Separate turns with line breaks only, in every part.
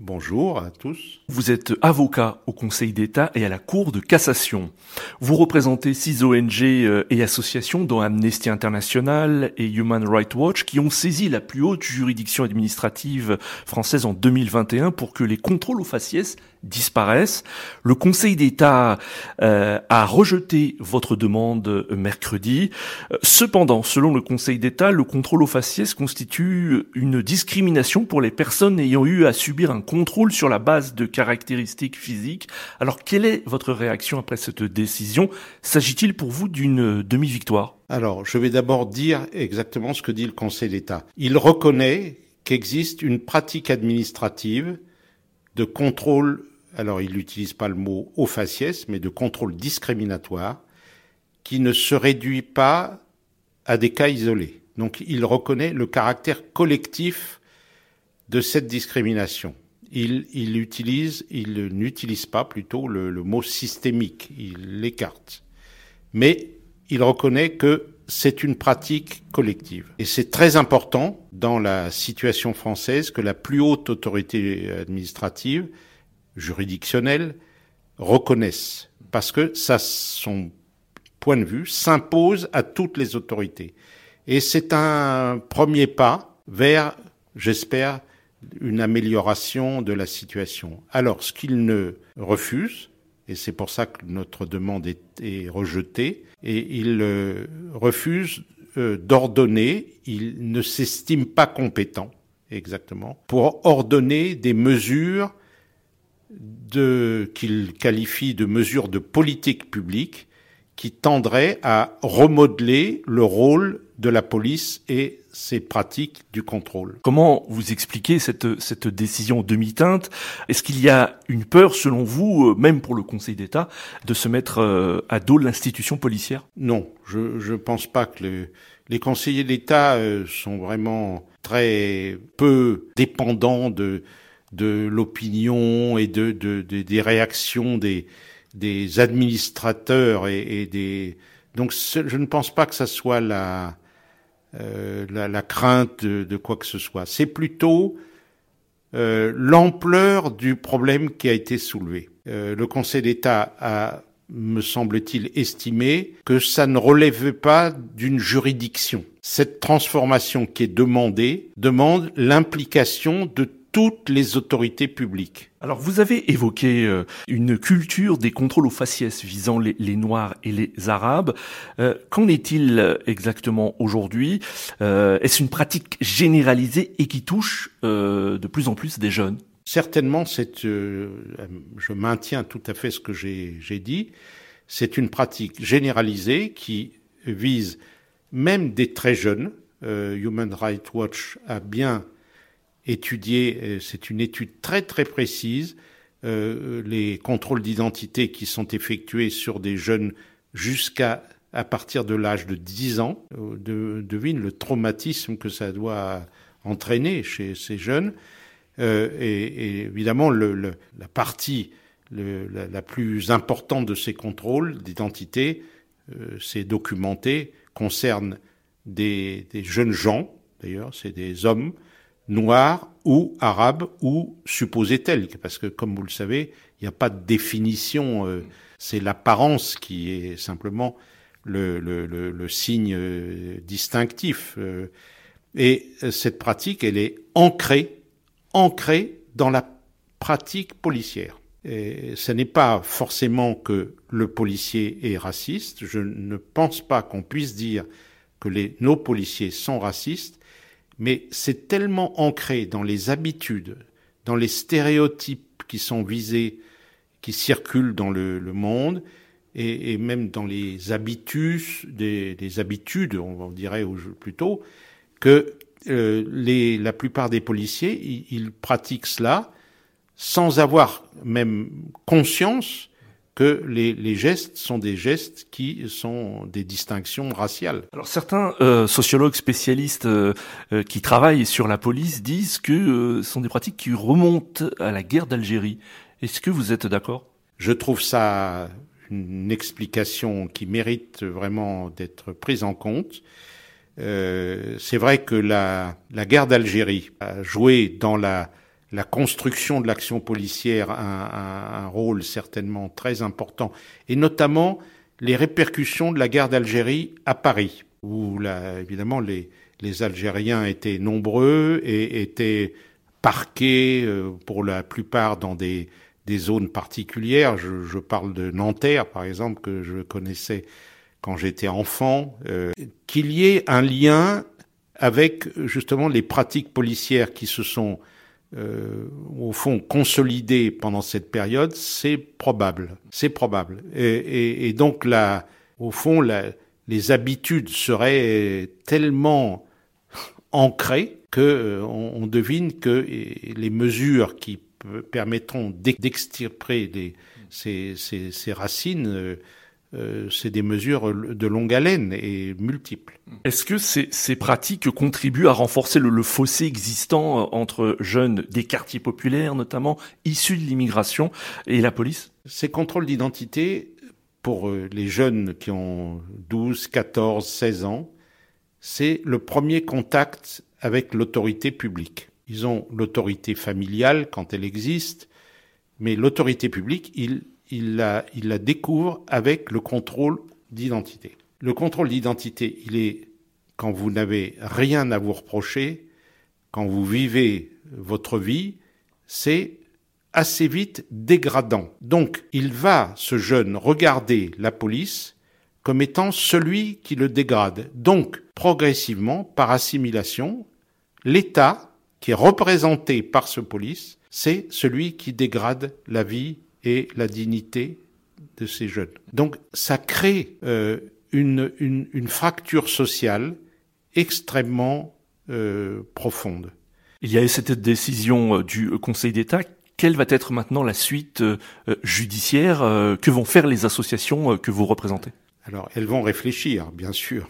Bonjour à tous.
Vous êtes avocat au Conseil d'État et à la Cour de cassation. Vous représentez six ONG euh, et associations dont Amnesty International et Human Rights Watch qui ont saisi la plus haute juridiction administrative française en 2021 pour que les contrôles aux faciès disparaissent. Le Conseil d'État euh, a rejeté votre demande mercredi. Cependant, selon le Conseil d'État, le contrôle aux faciès constitue une discrimination pour les personnes ayant eu à subir un contrôle sur la base de caractéristiques physiques. Alors, quelle est votre réaction après cette décision? S'agit-il pour vous d'une demi-victoire?
Alors, je vais d'abord dire exactement ce que dit le Conseil d'État. Il reconnaît qu'existe une pratique administrative de contrôle, alors il n'utilise pas le mot au faciès, mais de contrôle discriminatoire, qui ne se réduit pas à des cas isolés. Donc il reconnaît le caractère collectif de cette discrimination. Il, il utilise, il n'utilise pas plutôt le, le mot systémique, il l'écarte. Mais il reconnaît que c'est une pratique collective. Et c'est très important dans la situation française que la plus haute autorité administrative, juridictionnelle, reconnaisse. Parce que ça, son point de vue, s'impose à toutes les autorités. Et c'est un premier pas vers, j'espère, une amélioration de la situation. Alors, ce qu'il ne refuse, et c'est pour ça que notre demande est, rejetée, et il euh, refuse euh, d'ordonner, il ne s'estime pas compétent, exactement, pour ordonner des mesures de, qu'il qualifie de mesures de politique publique qui tendraient à remodeler le rôle de la police et ses pratiques du contrôle.
Comment vous expliquez cette, cette décision demi-teinte? Est-ce qu'il y a une peur, selon vous, euh, même pour le Conseil d'État, de se mettre euh, à dos l'institution policière?
Non, je ne pense pas que les conseillers d'État euh, sont vraiment très peu dépendants de, de l'opinion et de, de, des réactions des, des administrateurs et, et des... Donc je ne pense pas que ça soit la, euh, la, la, crainte de, de, quoi que ce soit. C'est plutôt euh, l'ampleur du problème qui a été soulevé. Euh, le Conseil d'État a, me semble-t-il, estimé que ça ne relève pas d'une juridiction. Cette transformation qui est demandée demande l'implication de toutes les autorités publiques.
Alors vous avez évoqué euh, une culture des contrôles aux faciès visant les, Noirs et les Arabes. Euh, qu'en est-il euh, exactement aujourd'hui? Est-ce une pratique généralisée et qui touche de plus en plus des jeunes?
Certainement, c'est, je maintiens tout à fait ce que j'ai dit, c'est une pratique généralisée qui vise même des très jeunes. Human Rights Watch a bien étudier, euh, c'est une étude très très précise, euh, les contrôles d'identité qui sont effectués sur des jeunes jusqu'à à partir de l'âge de 10 ans. Euh, de, devine le traumatisme que ça doit entraîner chez ces jeunes. Et, évidemment, la partie la, plus importante de ces contrôles d'identité, c'est documenté, concerne des jeunes gens, d'ailleurs, c'est des hommes noir ou arabe ou supposé tel, parce que comme vous le savez, il n'y a pas de définition, euh, c'est l'apparence qui est simplement le, le, le, le signe euh, distinctif. Euh, et cette pratique, elle est ancrée, ancrée dans la pratique policière. Et ce n'est pas forcément que le policier est raciste. Je ne pense pas qu'on puisse dire que les, nos policiers sont racistes mais c'est tellement ancré dans les habitudes, dans les stéréotypes qui sont visés, qui circulent dans le, le monde, et, et, même dans les habitus, des, des habitudes, on dirait plutôt, que euh, les, la plupart des policiers, ils, ils, pratiquent cela sans avoir même conscience que les, gestes sont des gestes qui sont des distinctions raciales.
Alors certains euh, sociologues spécialistes euh, euh, qui travaillent sur la police disent que ce sont des pratiques qui remontent à la guerre d'Algérie. Est-ce que vous êtes d'accord?
Je trouve ça une explication qui mérite vraiment d'être prise en compte. C'est vrai que la, la guerre d'Algérie a joué dans la la construction de l'action policière a un, rôle certainement très important, et notamment les répercussions de la guerre d'Algérie à Paris, où là, évidemment les, Algériens étaient nombreux et étaient parqués euh, pour la plupart dans des, zones particulières. Je, je, parle de Nanterre, par exemple, que je connaissais quand j'étais enfant. Euh, qu'il y ait un lien avec justement les pratiques policières qui se sont euh, au fond consolidé pendant cette période, c'est probable. C'est probable. Et, donc là, au fond, les habitudes seraient tellement ancrées que euh, on, devine que les mesures qui permettront d'extirper ces, racines euh, c'est des mesures de longue haleine et multiples.
Est-ce que ces, ces, pratiques contribuent à renforcer le, fossé existant euh, entre jeunes des quartiers populaires, notamment issus de l'immigration, et la police?
Ces contrôles d'identité, pour euh, les jeunes qui ont 12, 14, 16 ans, c'est le premier contact avec l'autorité publique. Ils ont l'autorité familiale quand elle existe, mais l'autorité publique, ils il la, découvre avec le contrôle d'identité. Le contrôle d'identité, il est quand vous n'avez rien à vous reprocher, quand vous vivez votre vie, c'est assez vite dégradant. Donc, il va, ce jeune, regarder la police comme étant celui qui le dégrade. Donc, progressivement, par assimilation, l'État, qui est représenté par ce police, c'est celui qui dégrade la vie et la dignité de ces jeunes. Donc ça crée euh, une, une, une, fracture sociale extrêmement euh, profonde.
Il y a eu cette décision euh, du Conseil d'État. Quelle va être maintenant la suite euh, judiciaire Que vont faire les associations que vous représentez?
Alors, elles vont réfléchir, bien sûr,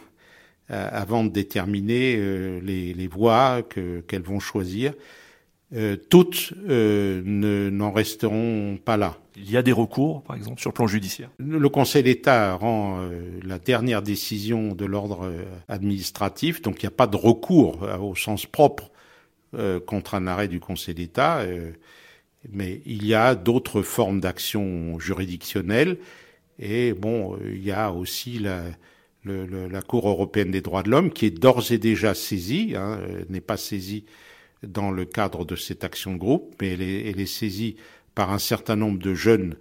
avant de déterminer les, les voies qu'elles vont choisir. Euh, toutes euh, n'en resteront pas là.
Il y a des recours, par exemple, sur le plan judiciaire.
Le Conseil d'État rend euh, la dernière décision de l'ordre administratif, donc il n'y a pas de recours au sens propre contre un arrêt du Conseil d'État, mais il y a d'autres formes d'action juridictionnelle. Et bon, il y a aussi la, la Cour européenne des droits de l'homme qui est d'ores et déjà saisie, hein, n'est pas saisie dans le cadre de cette action de groupe, mais elle est, elle est saisie par un certain nombre de jeunes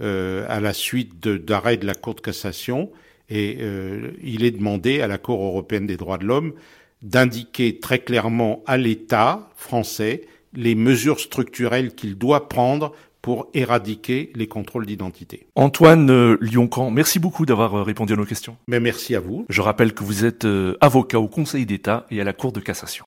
euh, à la suite d'arrêt de, la Cour de cassation, et euh, il est demandé à la Cour européenne des droits de l'homme d'indiquer très clairement à l'État français les mesures structurelles qu'il doit prendre pour éradiquer les contrôles d'identité.
Antoine euh, Lioncan, merci beaucoup d'avoir euh, répondu à nos questions.
Mais merci à vous.
Je rappelle que vous êtes euh, avocat au Conseil d'État et à la Cour de cassation.